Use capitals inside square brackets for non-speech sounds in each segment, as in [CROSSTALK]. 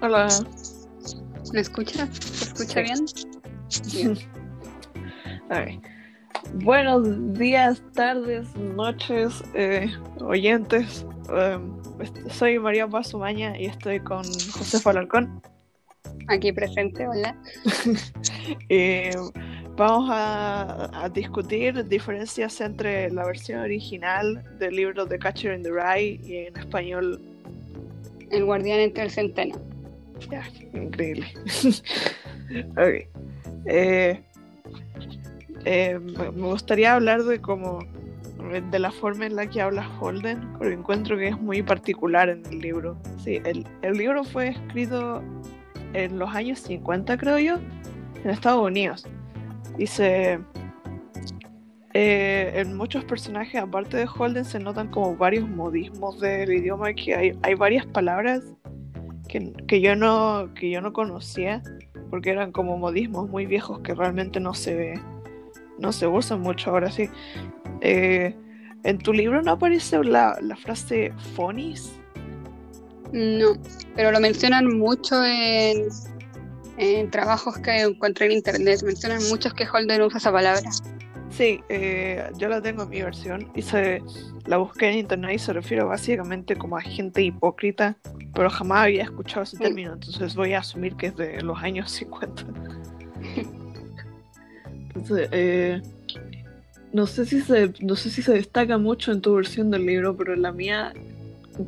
Hola. ¿Me escucha? ¿Se escucha bien? [LAUGHS] Bien. Buenos días, tardes, noches, eh, oyentes. Um, est- soy María Paz Umaña y estoy con José Falarcón. Aquí presente, hola. [LAUGHS] Eh, vamos a, a discutir diferencias entre la versión original del libro The Catcher in the Rye y en español. El guardián entre el centeno. Ya, increíble. [LAUGHS] Ok. Eh, eh, me gustaría hablar de cómo de la forma en la que habla Holden, porque encuentro que es muy particular en el libro. Sí, el, el libro fue escrito en los años 50, creo yo, en Estados Unidos. Dice, eh, en muchos personajes, aparte de Holden, se notan como varios modismos del idioma, que hay, hay varias palabras que, que yo no, que yo no conocía, porque eran como modismos muy viejos que realmente no se, no se usan mucho ahora sí. Eh, en tu libro no aparece la, la frase phonies. No, pero lo mencionan mucho en, en trabajos que encontré en internet. Mencionan muchos que Holden usa esa palabra. Sí, eh, yo la tengo en mi versión y se, la busqué en internet y se refiere básicamente como a gente hipócrita, pero jamás había escuchado ese Mm. término, entonces voy a asumir que es de los años [LAUGHS] 50. Entonces, eh, no sé si se, no sé si se destaca mucho en tu versión del libro, pero en la mía,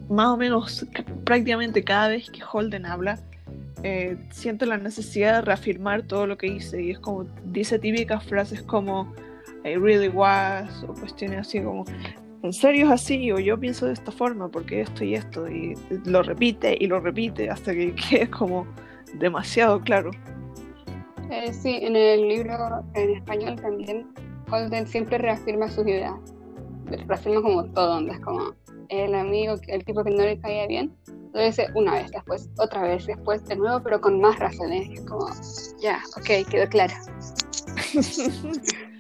más o menos ca- prácticamente cada vez que Holden habla, eh, siente la necesidad de reafirmar todo lo que dice y es como dice típicas frases como I really was o cuestiones así como en serio es así o yo pienso de esta forma porque esto y esto y lo repite y lo repite hasta que [LAUGHS] quede como demasiado claro. Eh, sí, en el libro en español también Holden siempre reafirma sus ideas. Reafirma como todo, onda, es como el amigo, el tipo que no le caía bien. Lo dice una vez, después otra vez, después de nuevo, pero con más razones. Es como, ya, ok, quedó claro. [LAUGHS]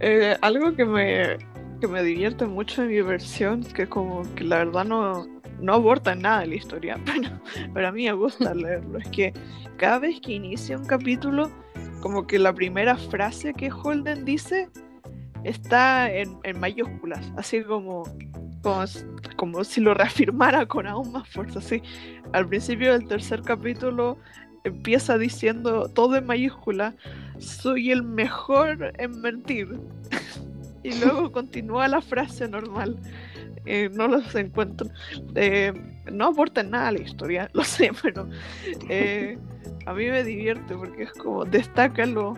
Eh, algo que me, que me divierte mucho en mi versión, que como que la verdad no, no aborda en nada la historia, [LAUGHS] pero, pero a mí me gusta leerlo, es que cada vez que inicia un capítulo, como que la primera frase que Holden dice está en, en mayúsculas, así como, como, como si lo [LAUGHS] reafirmara con aún más fuerza. Así. Al principio del tercer capítulo empieza diciendo todo en mayúscula, soy el mejor en mentir. [LAUGHS] y luego [LAUGHS] continúa la frase normal. Eh, no los encuentro. Eh, no aporta nada a la historia, [LAUGHS] lo sé, pero eh, a mí me divierte porque es como destácalo.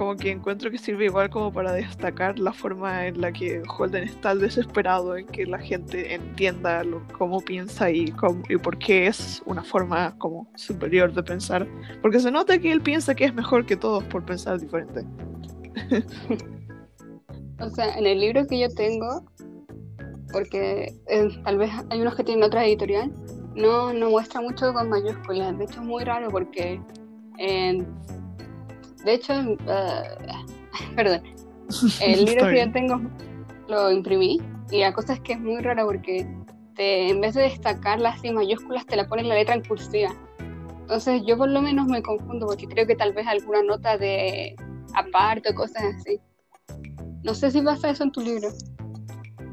Como que encuentro que sirve igual como para destacar la forma en la que Holden está desesperado en que la gente entienda lo, cómo piensa y, cómo, y por qué es una forma como superior de pensar. Porque se nota que él piensa que es mejor que todos por pensar diferente. [LAUGHS] O sea, en el libro que yo tengo, porque eh, tal vez hay unos que tienen otra editorial, no, no muestra mucho con mayúsculas. De hecho, es muy raro porque, en- de hecho, eh, [LAUGHS] perdón, el libro que yo tengo lo imprimí y la cosa es que es muy raro porque te, en vez de destacarla así en mayúsculas, te la ponen la letra en cursiva. Entonces, yo por lo menos me confundo porque creo que tal vez alguna nota de aparte o cosas así. No sé si pasa eso en tu libro.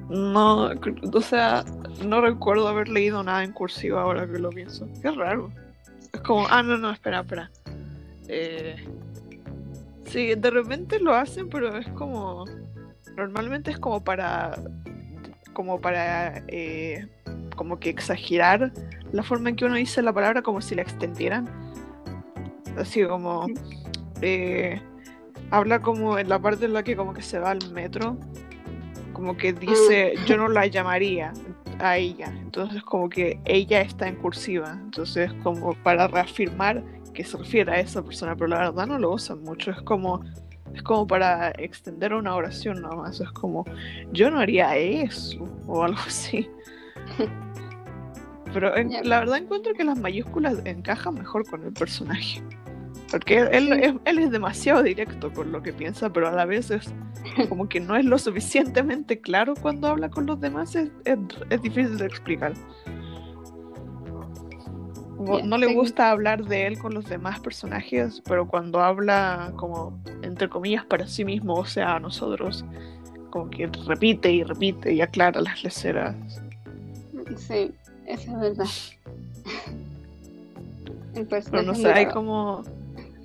No, o sea, no recuerdo haber leído nada en cursiva ahora que lo pienso. Qué raro. Es como, ah, no, no, espera, espera. Eh, sí, de repente lo hacen, pero es como, normalmente es como para, como para, eh, como que exagerar la forma en que uno dice la palabra como si la extendieran. Así como, eh, habla como en la parte en la que como que se va al metro como que dice yo no la llamaría a ella entonces como que ella está en cursiva. Entonces como para reafirmar que se refiere a esa persona pero la verdad no lo usan mucho. Es como es como para extender una oración nada más. Es como yo no haría eso o algo así. [LAUGHS] Pero en- la verdad encuentro que las mayúsculas encajan mejor con el personaje. Porque él, es, él es demasiado directo con lo que piensa, pero a la vez es [LAUGHS] como que no es lo suficientemente claro cuando habla con los demás, es, es- es difícil de explicar. No le sí. gusta hablar de él con los demás personajes, pero cuando habla como entre comillas para sí mismo, o sea, a nosotros, como que repite y repite y aclara las leceras. Sí, eso es verdad. El Pero no sé, hay raro. como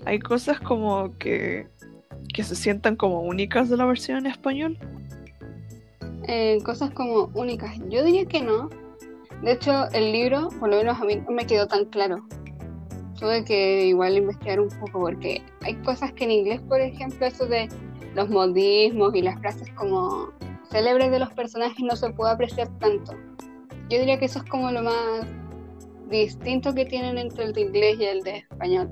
hay cosas como que que se sientan como únicas de la versión en español. Eh, cosas como únicas. Yo diría que no. De hecho, el libro, por lo menos a mí, no me quedó tan claro. Tuve que igual investigar un poco porque hay cosas que en inglés, por ejemplo, eso de los modismos y las frases como célebres de los personajes no se puede apreciar tanto. Yo diría que eso es como lo más distinto que tienen entre el de inglés y el de español.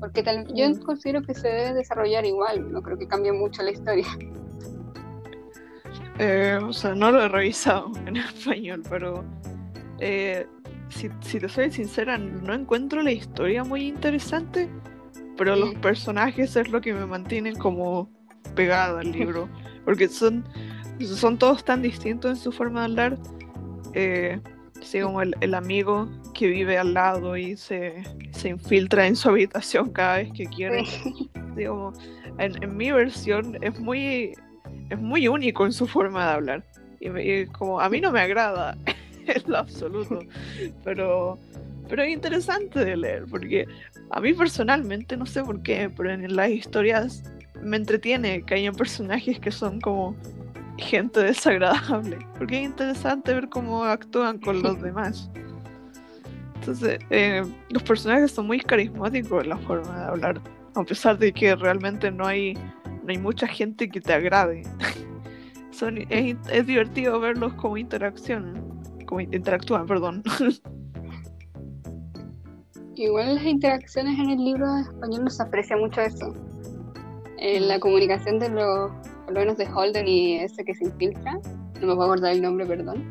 Porque tal, yo Mm. considero que se debe desarrollar igual, no creo que cambie mucho la historia. [LAUGHS] Eh, o sea, no lo he revisado [LAUGHS] en español, pero eh, si, si te soy sincera, no encuentro la historia muy interesante, pero los personajes es lo que me mantienen como pegada al libro, porque son, son todos tan distintos en su forma de hablar. Eh, sí, como el, el amigo que vive al lado y se, se infiltra en su habitación cada vez que quiere. [LAUGHS] Digo, en, en mi versión es muy es muy único en su forma de hablar. Y, como a mí no me agrada [LAUGHS] en lo absoluto pero pero es interesante de leer porque a mí personalmente no sé por qué pero en las historias me entretiene que hayan personajes que son como gente desagradable porque es interesante ver cómo actúan con los [LAUGHS] demás. Entonces eh, los personajes son muy carismáticos en la forma de hablar a pesar de que realmente no hay no hay mucha gente que te agrade. [LAUGHS] Son, es, divertido verlos como interaccionan, como in- interactúan, perdón. [LAUGHS] Igual las interacciones en el libro de español no se aprecia mucho eso. En la Mm. comunicación de los, por lo menos de Holden y ese que se infiltra, no me puedo acordar el nombre, perdón.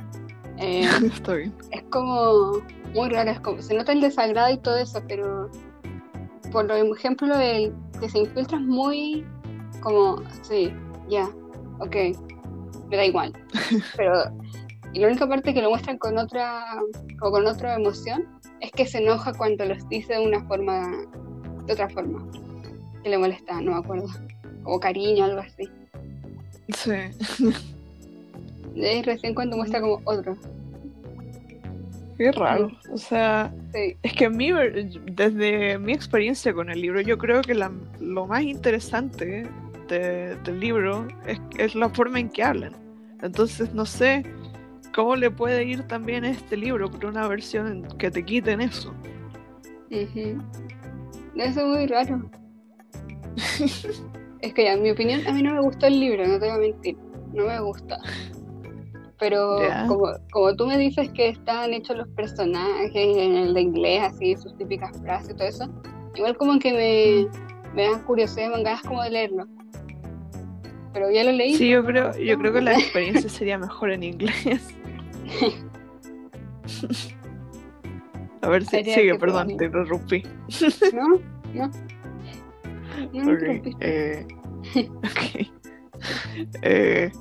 eh, [LAUGHS] Está bien. es como muy raro, es como, se nota el desagrado y todo eso, pero por ejemplo el que se infiltra es muy como, sí, ya, ok, me da igual. [LAUGHS] Pero, y la única parte que lo muestran con otra, o con otra emoción, es que se enoja cuando los dice de una forma, de otra forma, que le molesta, no me acuerdo, como cariño, algo así. Sí. Es recién cuando muestra como otro. Qué raro. O sea, Sí, es que a mí, desde mi experiencia con el libro, yo creo que la- lo más interesante de- del libro es, es la forma en que hablan. Entonces, no sé cómo le puede ir también a este libro por una versión que te quiten eso. Eso es muy raro. Es que, en mi opinión, a mí no me gustó el libro, no te voy a mentir. No me gusta. Pero Ya. como, como tú me dices que están hechos los personajes en el de inglés, así, sus típicas frases y todo eso, igual como que me, me da curiosidad, me dan ganas como de leerlo. Pero ya lo leí. Sí, yo creo, yo creo que la [LAUGHS] experiencia sería mejor en inglés. [LAUGHS] A ver si sigue, perdón, te interrumpí. ¿No? No. No, eh, [LAUGHS] ok. Eh,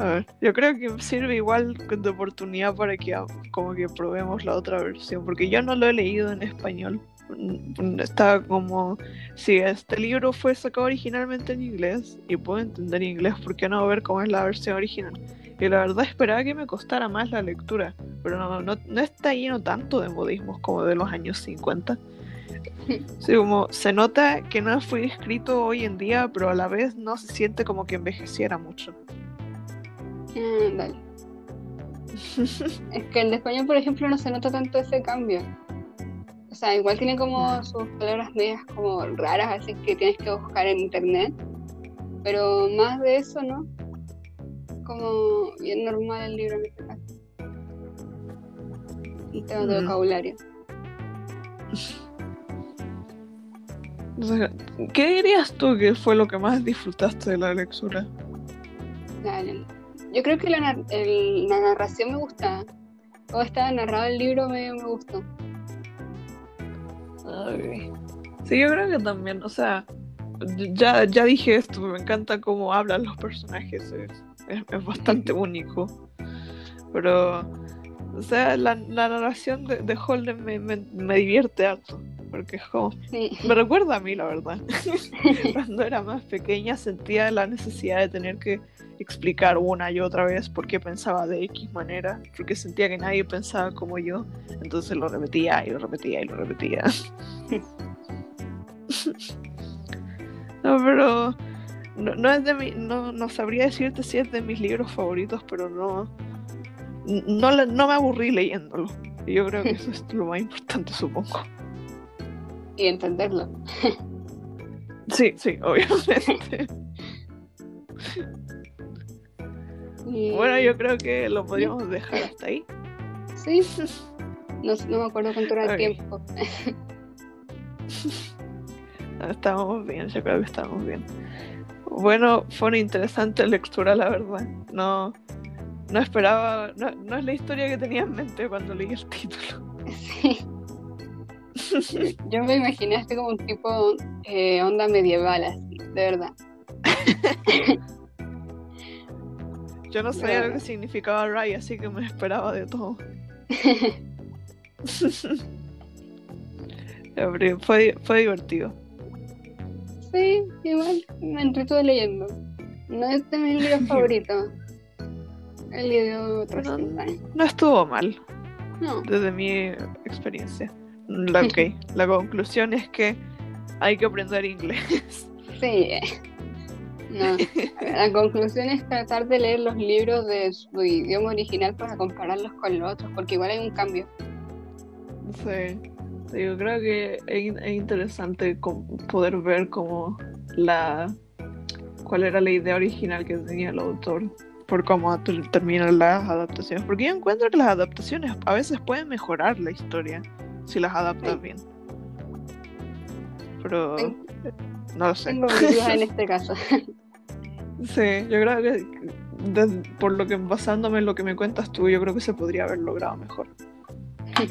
a ver, yo creo que sirve igual de oportunidad para que ah, como que probemos la otra versión, porque yo no lo he leído en español. Mm, Está como si este libro fue sacado originalmente en inglés y puedo entender inglés, ¿por qué no ver cómo es la versión original? Y la verdad esperaba que me costara más la lectura, pero no, no, no está lleno tanto de modismos como de los años 50. [LAUGHS] Sí, como se nota que no fue escrito hoy en día, pero a la vez no se siente como que envejeciera mucho. Ah, dale. Es que en español, por ejemplo, no se nota tanto ese cambio. O sea, igual tiene como Mm. sus palabras medias como raras, así que tienes que buscar en internet. Pero más de eso, ¿no? Como bien normal el libro en este caso. En temas de Mm. vocabulario. O sea, ¿Qué dirías tú que fue lo que más disfrutaste de la lectura? Dale. Yo creo que la, el- la narración me gusta. Cómo estaba narrado el libro me, me gustó. Sí, yo creo que también, o sea, ya, ya dije esto, me encanta cómo hablan los personajes, es, es- es bastante único. Pero O sea, la, la narración de, de Holden me, me, me divierte harto. Porque es como. Sí. Me recuerda a mí, la verdad. [LAUGHS] Cuando era más pequeña sentía la necesidad de tener que explicar una y otra vez por qué pensaba de X manera. Porque sentía que nadie pensaba como yo. Entonces lo repetía y lo repetía y lo repetía. [LAUGHS] no, pero. No, no es de mi, no, no sabría decirte si es de mis libros favoritos, pero no. No, no me aburrí leyéndolo. Yo creo que eso es lo más importante, supongo. Y entenderlo. Sí, sí, obviamente. Y- Bueno, yo creo que lo podríamos dejar hasta ahí. Sí. No, no me acuerdo cuánto era el tiempo. Estábamos bien, yo creo que estábamos bien. Bueno, fue una interesante lectura, la verdad. No, no esperaba, no, no es la historia que tenía en mente cuando leí el título. Sí. Yo me imaginé así como un tipo eh, onda medieval, así, de verdad. [LAUGHS] Yo no sabía lo que significaba Ray, así que me esperaba de todo. [LAUGHS] [LAUGHS] Fue, fue divertido. Sí, igual me entretuve leyendo. No es de mis libros favoritos. Pero sí, no estuvo mal. No, desde mi experiencia. La, ok, [LAUGHS] la conclusión es que hay que aprender inglés. sí. No. [LAUGHS] La conclusión es tratar de leer los libros de su idioma original para compararlos con los otros, porque igual hay un cambio. Sí, sí, yo creo que es, in- es interesante poder ver como la cuál era la idea original que tenía el autor por cómo ter- terminan las adaptaciones. Porque yo encuentro que las adaptaciones a veces pueden mejorar la historia si las adaptas Sí. bien. Pero no lo sé. Tengo en [LAUGHS] este caso. Sí, yo creo que por lo que basándome en lo que me cuentas tú, yo creo que se podría haber logrado mejor. [LAUGHS]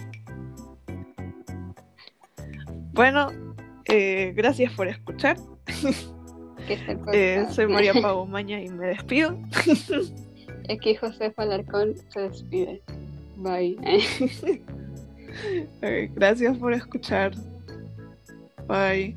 bueno, eh, gracias por escuchar. [LAUGHS] Que es, el Eh, soy María [LAUGHS] Maña y me despido. Es que José Alarcón se despide. Bye. [LAUGHS] Gracias por escuchar. Bye.